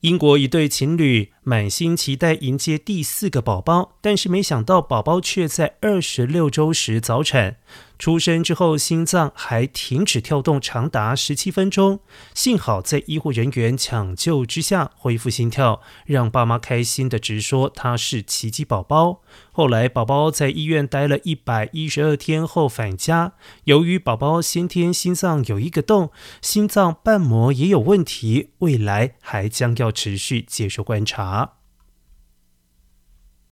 英国一对情侣满心期待迎接第四个宝宝，但是没想到宝宝却在二十六周时早产。出生之后，心脏还停止跳动长达十七分钟，幸好在医护人员抢救之下恢复心跳，让爸妈开心的直说他是奇迹宝宝。后来宝宝在医院待了一百一十二天后返家，由于宝宝先天心脏有一个洞，心脏瓣膜也有问题，未来还将要持续接受观察。